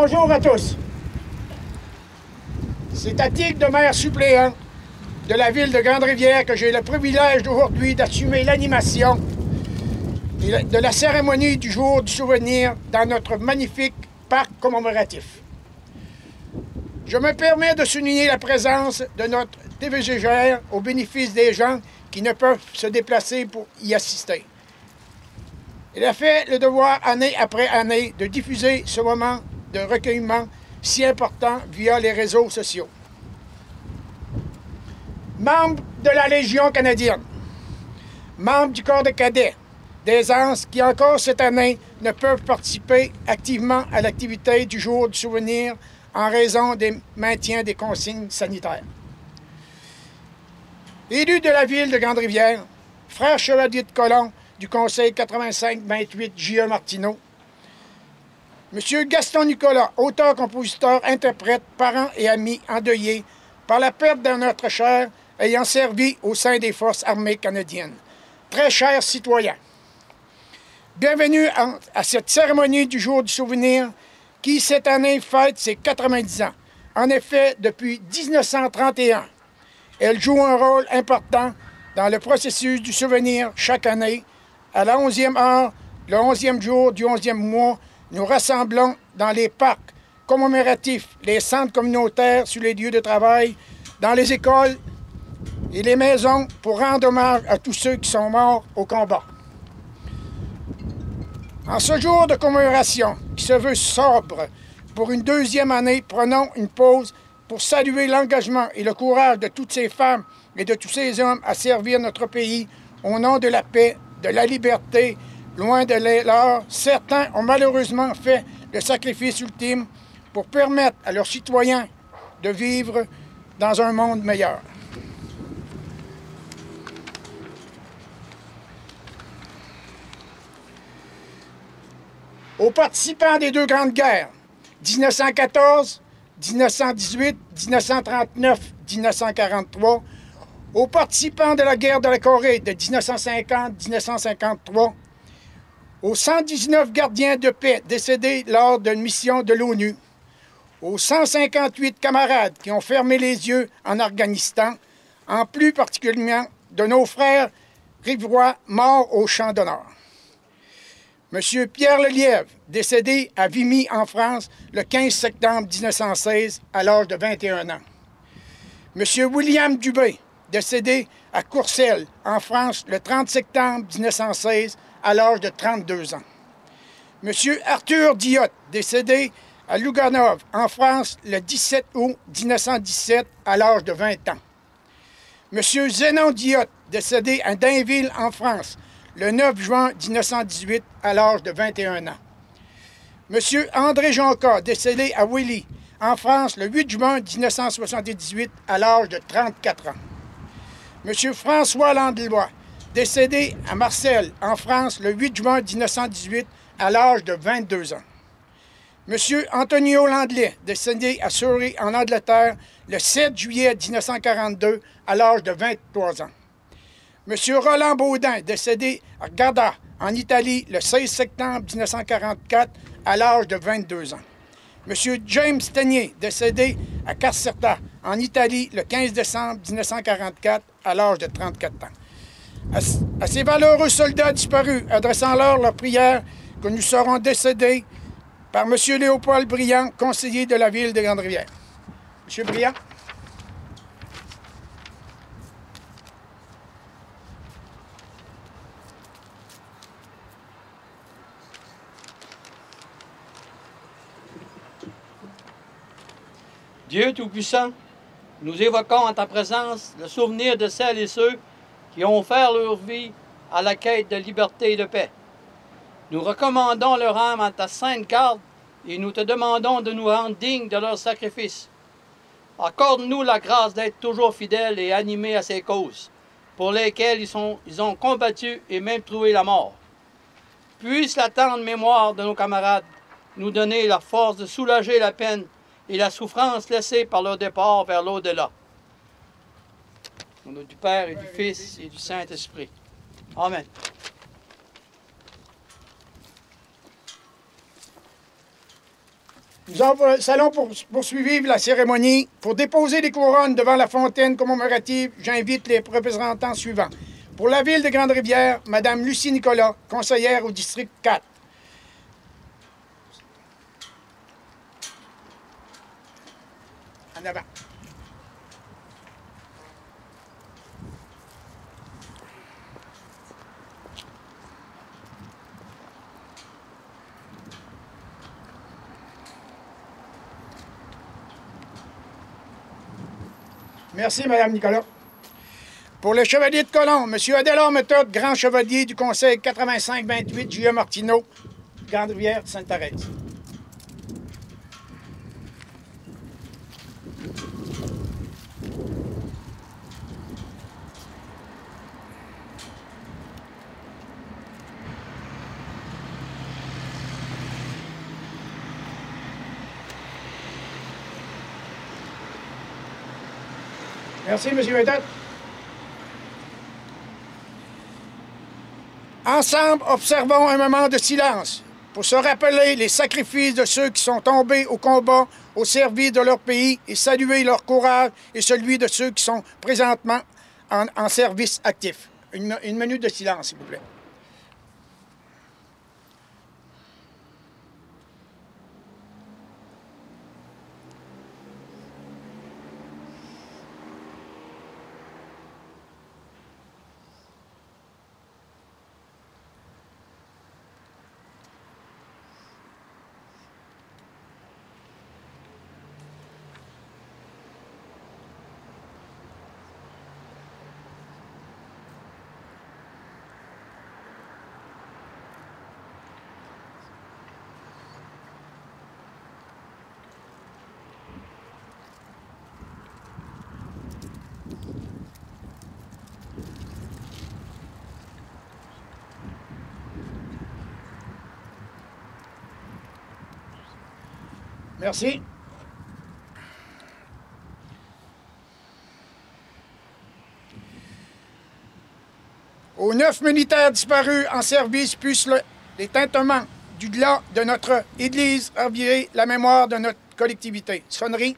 Bonjour à tous. C'est à titre de maire suppléant de la ville de Grande-Rivière que j'ai le privilège d'aujourd'hui d'assumer l'animation de la cérémonie du jour du souvenir dans notre magnifique parc commémoratif. Je me permets de souligner la présence de notre TVGR au bénéfice des gens qui ne peuvent se déplacer pour y assister. Il a fait le devoir année après année de diffuser ce moment de recueillement si important via les réseaux sociaux. Membre de la Légion canadienne, membre du corps de cadets, des ans qui encore cette année ne peuvent participer activement à l'activité du jour du souvenir en raison des maintiens des consignes sanitaires. Élu de la ville de Grande-Rivière, frère chevalier de colon du Conseil 85-28 J.E. Martineau, M. Gaston Nicolas, auteur, compositeur, interprète, parent et ami endeuillé par la perte d'un notre cher ayant servi au sein des Forces armées canadiennes. Très chers citoyens, bienvenue à, cette cérémonie du jour du souvenir qui, cette année, fête ses 90 ans. En effet, depuis 1931, elle joue un rôle important dans le processus du souvenir chaque année. À la 11e heure, le 11e jour du 11e mois, nous rassemblons dans les parcs commémoratifs, les centres communautaires sur les lieux de travail, dans les écoles et les maisons pour rendre hommage à tous ceux qui sont morts au combat. En ce jour de commémoration qui se veut sobre, pour une deuxième année, prenons une pause pour saluer l'engagement et le courage de toutes ces femmes et de tous ces hommes à servir notre pays au nom de la paix, de la liberté Loin de l'heure, certains ont malheureusement fait le sacrifice ultime pour permettre à leurs citoyens de vivre dans un monde meilleur. Aux participants des deux grandes guerres, 1914, 1918, 1939, 1943, aux participants de la guerre de la Corée de 1950-1953, aux 119 gardiens de paix décédés lors d'une mission de l'ONU, aux 158 camarades qui ont fermé les yeux en Afghanistan, en plus particulièrement de nos frères rivois morts au champ d'honneur. Monsieur Pierre Lelièvre, décédé à Vimy, en France, le 15 septembre 1916, à l'âge de 21 ans. Monsieur William Dubé, décédé à Courcelles, en France, le 30 septembre 1916, à l'âge de 32 ans. Monsieur Arthur Diot, décédé à Luganov, en France, le 17 août 1917, à l'âge de 20 ans. Monsieur Zénon Diot, décédé à Dainville, en France, le 9 juin 1918, à l'âge de 21 ans. Monsieur André Jonca, décédé à Willy, en France, le 8 juin 1978, à l'âge de 34 ans. Monsieur François Landlois, décédé à Marseille, en France, le 8 juin 1918, à l'âge de 22 ans. Monsieur Antonio Landley, décédé à Surrey, en Angleterre, le 7 juillet 1942, à l'âge de 23 ans. Monsieur Roland Baudin, décédé à Garda, en Italie, le 16 septembre 1944, à l'âge de 22 ans. Monsieur James Tenier, décédé à Caserta, en Italie, le 15 décembre 1944, à l'âge de 34 ans à, ces valeureux soldats disparus, adressant-leur leur prière que nous serons décédés par M. Léopold Briand, conseiller de la ville de Grande-Rivière. M. Briand. Dieu Tout-Puissant, nous évoquons en ta présence le souvenir de celles et ceux qui ont offert leur vie à la quête de liberté et de paix. Nous recommandons leur âme à ta sainte garde et nous te demandons de nous rendre dignes de leur sacrifice. Accorde-nous la grâce d'être toujours fidèles et animés à ces causes, pour lesquelles ils, ont combattu et même trouvé la mort. Puisse la tendre mémoire de nos camarades nous donner la force de soulager la peine et la souffrance laissée par leur départ vers l'au-delà. Au nom du Père et du Fils et du Saint-Esprit. Amen. Nous allons poursuivre la cérémonie. Pour déposer les couronnes devant la fontaine commémorative, j'invite les représentants suivants. Pour la ville de Grande-Rivière, Mme Lucie Nicolas, conseillère au district 4. En avant. Merci, Mme Nicolas. Pour le chevalier de Colomb, M. Adélard Méthode, grand chevalier du Conseil 85-28, J.A. Martineau, Grande-Rivière, Sainte-Thérèse. Merci, M. Méthode. Ensemble, observons un moment de silence pour se rappeler les sacrifices de ceux qui sont tombés au combat au service de leur pays et saluer leur courage et celui de ceux qui sont présentement en, service actif. une minute de silence, s'il vous plaît. Merci. Aux neuf militaires disparus en service, puissent le, les tintements du delà de notre Église raviver la mémoire de notre collectivité. Sonnerie.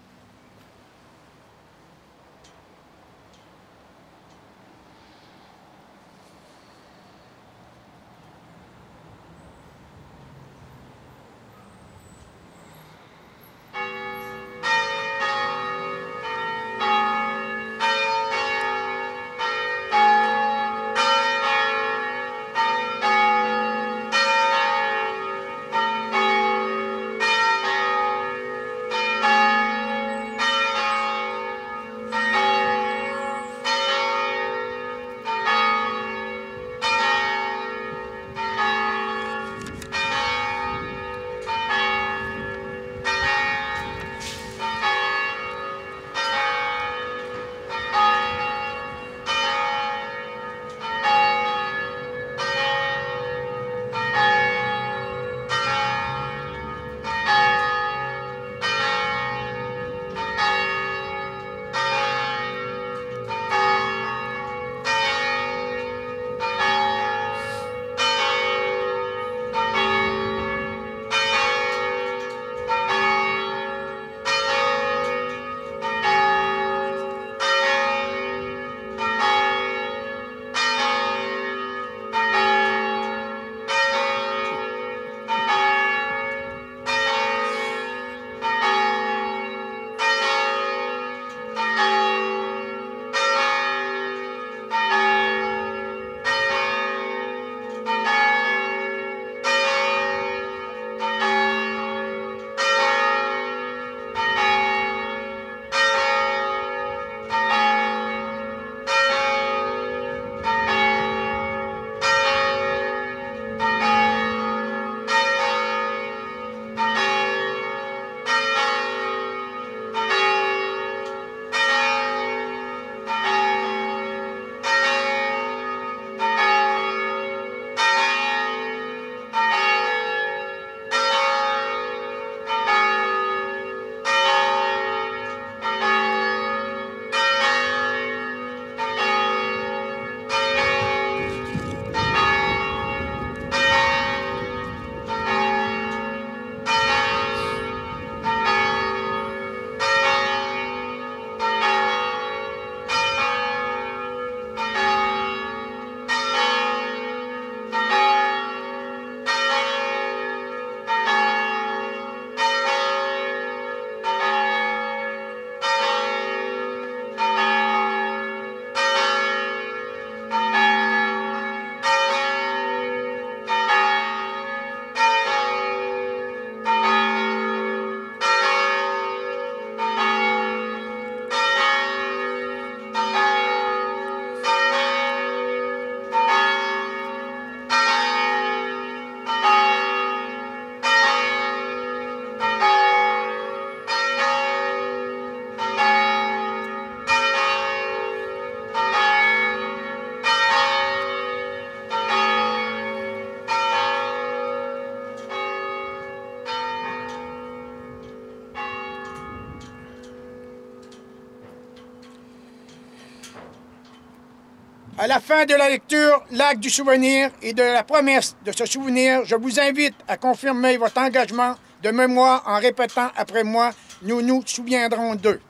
À la fin de la lecture, l'acte du souvenir et de la promesse de se souvenir, je vous invite à confirmer votre engagement de mémoire en répétant après moi Nous nous souviendrons d'eux.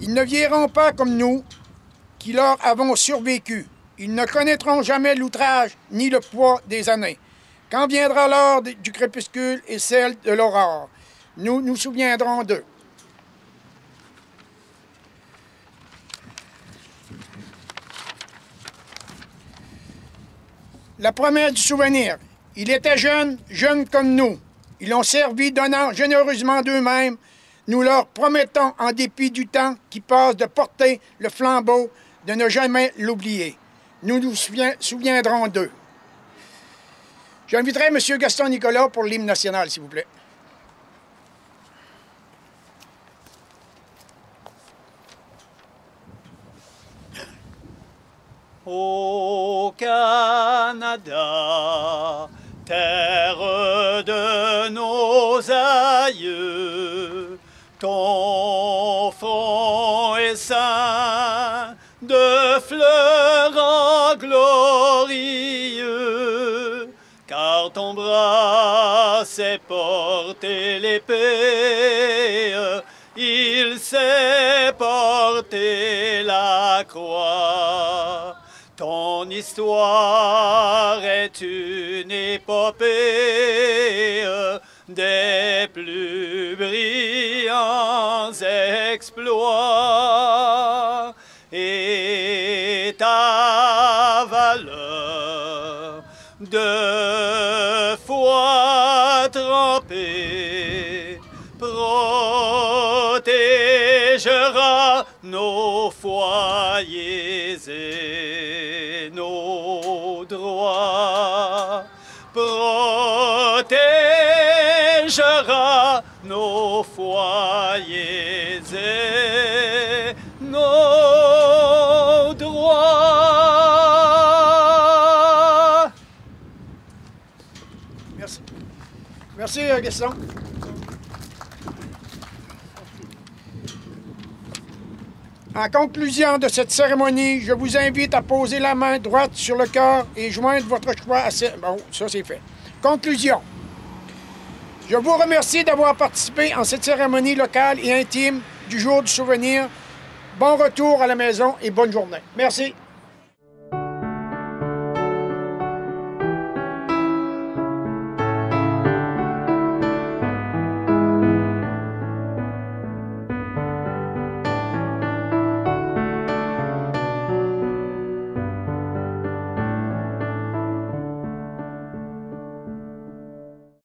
Ils ne vieilliront pas comme nous, qui leur avons survécu. Ils ne connaîtront jamais l'outrage ni le poids des années. Quand viendra l'heure du crépuscule et celle de l'aurore, nous nous souviendrons d'eux. La promesse du souvenir. Il était jeune, jeune comme nous. Ils l'ont servi, donnant généreusement d'eux-mêmes. Nous leur promettons, en dépit du temps qui passe, de porter le flambeau, de ne jamais l'oublier. Nous nous souviendrons d'eux. J'inviterai M. Gaston Nicolas pour l'hymne national, s'il vous plaît. Au Canada, terre de nos aïeux, ton front est saint de fleurs glorieux, car ton bras sait porter l'épée, il sait porter la croix. Histoire est une épopée des plus brillants exploits. Et ta valeur de foi trempée protégera nos foyers et nos droits, protégera nos foyers et nos droits. Merci. Merci, Gaston. En conclusion de cette cérémonie, je vous invite à poser la main droite sur le cœur et joindre votre choix à ce... Bon, ça c'est fait. Conclusion. Je vous remercie d'avoir participé en cette cérémonie locale et intime du jour du souvenir. Bon retour à la maison et bonne journée. Merci.